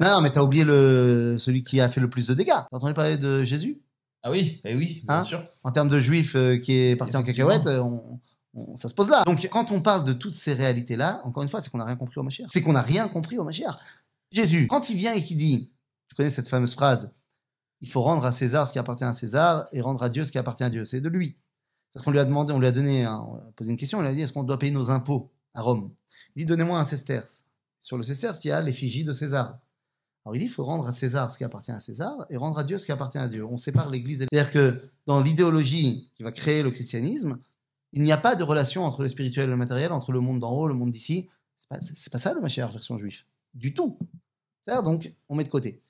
Non, mais t'as oublié le celui qui a fait le plus de dégâts. T'as entendu parler de Jésus? Ah oui, eh oui, bien Hein? sûr. En termes de juifs euh, qui est parti en cacahuète, euh, on, on- ça se pose là. Donc quand on parle de toutes ces réalités-là, encore une fois, c'est qu'on n'a rien compris au Mashiach. C'est qu'on n'a rien compris au Mashiach. Jésus, quand il vient et qu'il dit, tu connais cette fameuse phrase, il faut rendre à César ce qui appartient à César et rendre à Dieu ce qui appartient à Dieu. C'est de lui. Parce qu'on lui a demandé, on lui a donné, un- on a posé une question, il a dit, est-ce qu'on doit payer nos impôts à Rome? Il dit, donnez-moi un sesterce. Sur le sesterce, il y a l'effigie de César. Alors il dit, il faut rendre à César ce qui appartient à César et rendre à Dieu ce qui appartient à Dieu. On sépare l'Église. et- C'est-à-dire que dans l'idéologie qui va créer le christianisme, il n'y a pas de relation entre le spirituel et le matériel, entre le monde d'en haut, le monde d'ici. C'est pas, pas ça le Mashiach version juif. Du tout. C'est-à-dire donc, on met de côté.